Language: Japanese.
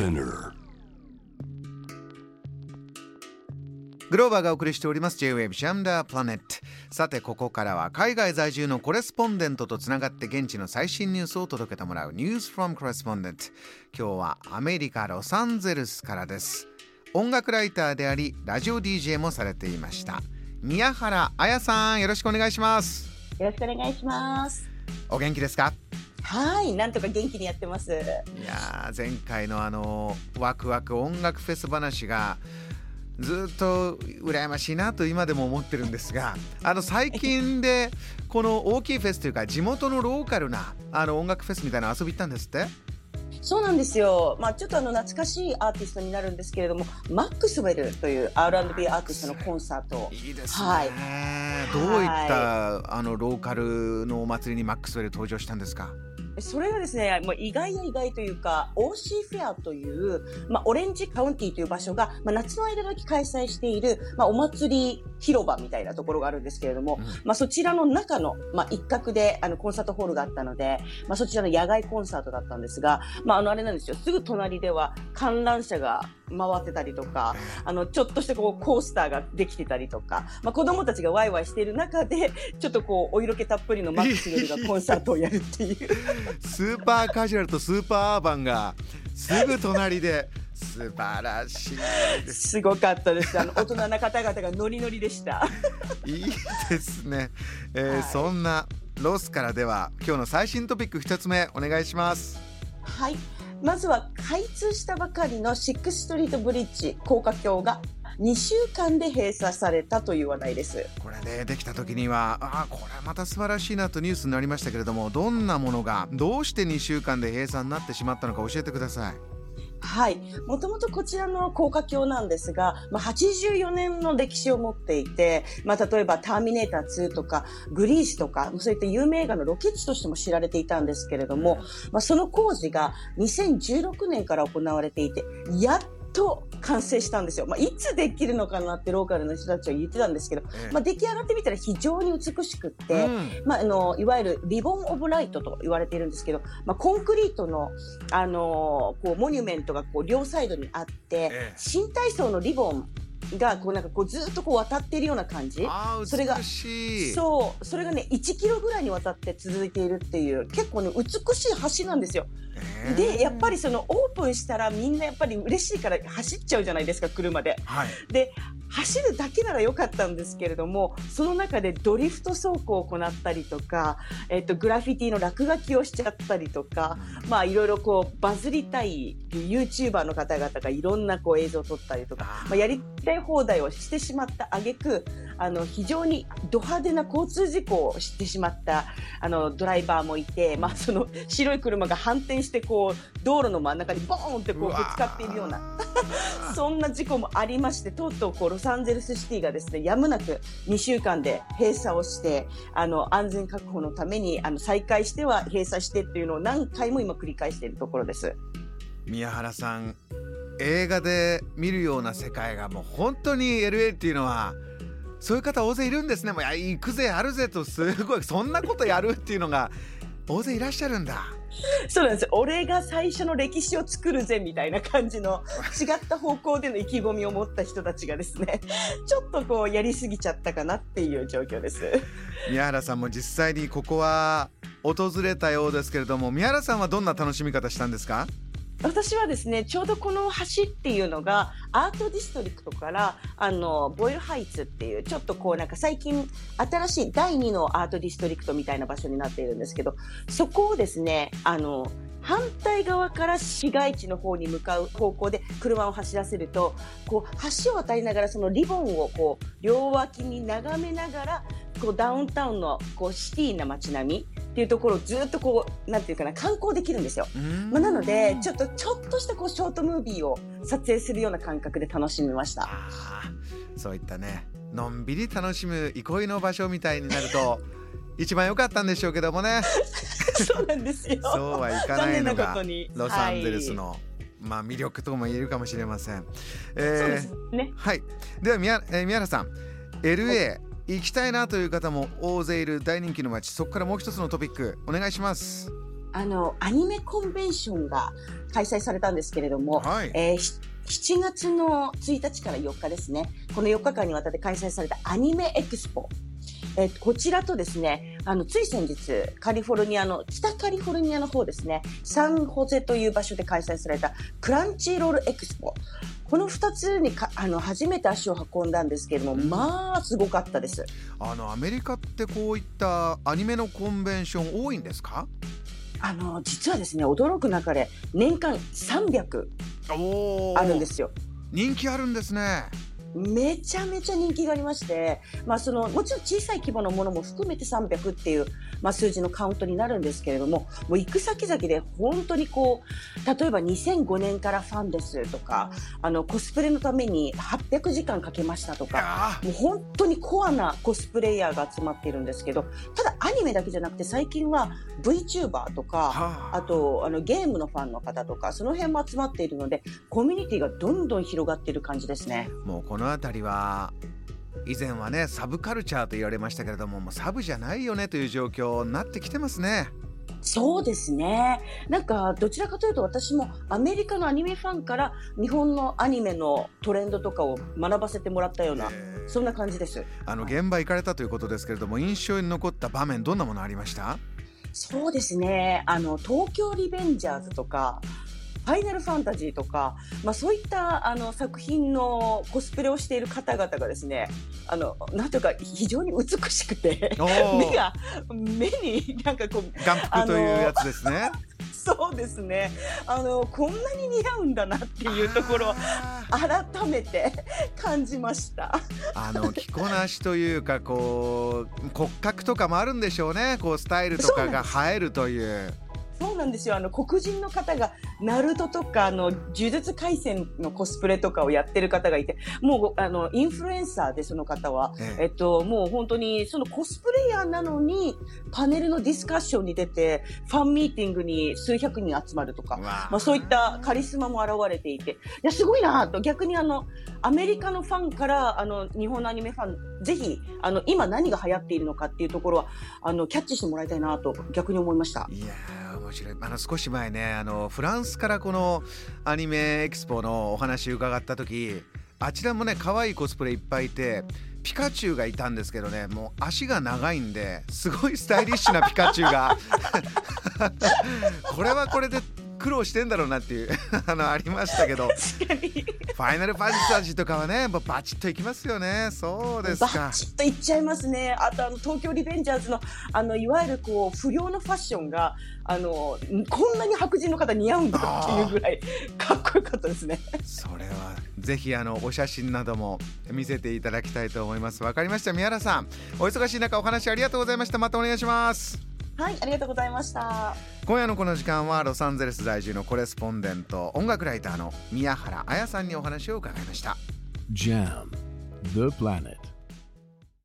Spinner. グローバーがお送りしております。J-Wave ジャムダープラネットさてここからは海外在住のコレスポンデントとつながって現地の最新ニュースを届けてもらう。News from Correspondent 今日はアメリカ・ロサンゼルスからです。音楽ライターでありラジオ DJ もされていました。宮原彩さんよろしくお願いします。よろしくお願いします。お元気ですか？はい、なんとか元気にやってます。いやー前回のあのワクワク音楽フェス話がずっと羨ましいなと今でも思ってるんですがあの最近でこの大きいフェスというか地元のローカルなあの音楽フェスみたいなの遊び行ったんですって？そうなんですよ。まあちょっとあの懐かしいアーティストになるんですけれども、マックスウェルという R&B アーティストのコンサート。いいですね、はいどういったあのローカルのお祭りにマックスウェル登場したんですか？それがですね、もう意外や意外というか、オーシーフェアという、まあ、オレンジカウンティという場所が、まあ、夏の間だけ開催している、まあ、お祭り広場みたいなところがあるんですけれども、うん。まあ、そちらの中の、まあ、一角で、あの、コンサートホールがあったので、まあ、そちらの野外コンサートだったんですが、まあ、あの、あれなんですよ、すぐ隣では観覧車が回ってたりとか、あの、ちょっとしたこう、コースターができてたりとか、まあ、子供たちがワイワイしている中で、ちょっっとこう、お色気たっぷりのマックスウェルがコンサートをやるっていう。スーパーカジュアルとスーパーアーバンがすぐ隣で素晴らしいですすごかったです。あの、大人な方々がノリノリでした。いいですね、えーはいそんなロスからでは今日の最新トピック一つ目お願いしますはい。まずは開通したばかりのシックスストリートブリッジ高架橋が2週間で閉鎖されたという話題です。これねできた時にはああこれはまた素晴らしいなとニュースになりましたけれどもどんなものがどうして2週間で閉鎖になってしまったのか教えてくださいはい。もともとこちらの高架橋なんですが、まあ、84年の歴史を持っていて、まあ、例えばターミネーター2とか、グリースとか、そういった有名画のロケ地としても知られていたんですけれども、まあ、その工事が2016年から行われていて、やっと完成したんですよ。まあ、いつできるのかなってローカルの人たちは言ってたんですけど、ええまあ、出来上がってみたら非常に美しくって、うんまあ、あの、いわゆるリボン・オブ・ライトと言われているんですけど、まあ、コンクリートの、あのこう、モニュメントがこう、両サイドにあって、ええ新体操のリボンが、こう、なんかこう、ずっとこう、渡っているような感じ。あそれがそう、それがね、1キロぐらいにわたって続いているっていう、結構ね、美しい橋なんですよ。えーで、やっぱりその、オープンしたらみんなやっぱり嬉しいから走っちゃうじゃないですか、車で。はいで、走るだけなら良かったんですけれども、その中でドリフト走行を行ったりとか、えっと、グラフィティの落書きをしちゃったりとか、まあ、いろいろこう、バズりたい YouTuber の方々がいろんなこう映像を撮ったりとか、まあ、やりたい放題をしてしまった挙句、あの、非常にド派手な交通事故をしてしまった、あの、ドライバーもいて、まあ、その白い車が反転して、こう、道路の真ん中にボーンってこうぶつかっているような、そんな事故もありまして、とうとうこうロサンゼルスシティがですね、やむなく2週間で閉鎖をして、あの、安全確保のために、あの、再開しては閉鎖してっていうのを何回も今繰り返しているところです。宮原さん映画で見るような世界がもう本当に LA っていうのはそういう方大勢いるんですねもういや行くぜあるぜとすごいそんなことやるっていうのが大勢いらっしゃるんだそうなんです。俺が最初の歴史を作るぜみたいな感じの 違った方向での意気込みを持った人たちがですね、ちょっとこうやりすぎちゃったかなっていう状況です。宮原さんも実際にここは訪れたようですけれども宮原さんはどんな楽しみ方したんですか？私はですね、ちょうどこの橋っていうのが、アートディストリクトから、あの、ボイルハイツっていう、ちょっとこうなんか最近、新しい第2のアートディストリクトみたいな場所になっているんですけど、そこをですね、あの、反対側から市街地の方に向かう方向で車を走らせると、こう、橋を渡りながらそのリボンをこう、両脇に眺めながら、こう、ダウンタウンの、こう、シティな街並みっていうところをずっとこう、なんていうかな、観光できるんですよ。まあ、なので、ちょっと、ちょっとしたこう、ショートムービーを撮影するような感覚で楽しみました。そういったねのんびり楽しむ憩いの場所みたいになると 一番良かったんでしょうけどもね そうなんですよ。そうはいかないのがロサンゼルスの、まあ、魅力とも言えるかもしれません。えーそうですね。はい、では宮,、えー宮原さん LA 行きたいなという方も大勢いる大人気の街そこからもう一つのトピックお願いします。あの、アニメコンベンションが開催されたんですけれども、はい。えーし7月の1日から4日ですね、この4日間にわたって開催されたアニメエクスポ。えーこちらとですね、あの、つい先日、カリフォルニアの、北カリフォルニアの方ですね、サンホゼという場所で開催されたクランチーロールエクスポ。この2つにか、あの、初めて足を運んだんですけれども、まあ、すごかったです。あのアメリカってこういったアニメのコンベンション多いんですか？あの、実はですね、驚く中で、年間300おあるんですよ。人気あるんですねめちゃめちゃ人気がありまして、まあ、そのもちろん小さい規模のものも含めて300っていう、まあ、数字のカウントになるんですけれどももう行く先々で本当にこう例えば2005年からファンですとかあのコスプレのために800時間かけましたといかやもう本当にコアなコスプレイヤーが集まっているんですけどただアニメだけじゃなくて最近は VTuber とーかはあとあのゲームのファンの方とかその辺も集まっているのでコミュニティがどんどん広がっている感じですね。もうこの辺りは以前はねサブカルチャーと言われましたけれどももうサブじゃないよねという状況になってきてますねそうですね。なんか、どちらかというと私もアメリカのアニメファンから日本のアニメのトレンドとかを学ばせてもらったような、えーそんな感じです。あの現場行かれたということですけれども印象に残った場面どんなものありました？そうですね。あの、東京リベンジャーズとか、ファイナルファンタジーとか、まあそういったあの作品のコスプレをしている方々がですね、あの、なんというか非常に美しくて、目が、目になんかこう、眼福というやつですね。そうですね。あの、こんなに似合うんだなっていうところをあ改めて 感じました。ーあの着こなしというかこう骨格とかもあるんでしょうね。こうスタイルとかが映えるというそうなんですよ。あの、黒人の方が、ナルトとか、あの、呪術廻戦のコスプレとかをやってる方がいて、もう、あの、インフルエンサーで、その方は。えええっと、もう本当に、そのコスプレイヤーなのに、パネルのディスカッションに出て、ファンミーティングに数百人集まるとか、わまあ、そういったカリスマも現れていて、いや、すごいなと、逆にあの、アメリカのファンから、あの、日本のアニメファン、ぜひ、あの、今何が流行っているのかっていうところは、あの、キャッチしてもらいたいなと、逆に思いました。面白いあの少し前ねあのフランスからこのアニメエキスポのお話伺った時あちらもね可愛いコスプレいっぱいいてピカチュウがいたんですけどねもう足が長いんですごいスタイリッシュなピカチュウが。これはこれで苦労してんだろうなっていう あのありましたけど。確かに。ファイナルファンタジーとかはねもうバチッといきますよね。そうですバかチッといっちゃいますね。あとあの東京リベンジャーズのあのいわゆるこう不良のファッションがあのこんなに白人の方似合うんだっていうぐらいかっこよかったですね。それはぜひあのお写真なども見せていただきたいと思います。わかりました。宮原さんお忙しい中お話ありがとうございました。またお願いしますはい、ありがとうございました。今夜のこの時間はロサンゼルス在住のコレスポンデント音楽ライターの宮原彩さんにお話を伺いました Jam, the planet.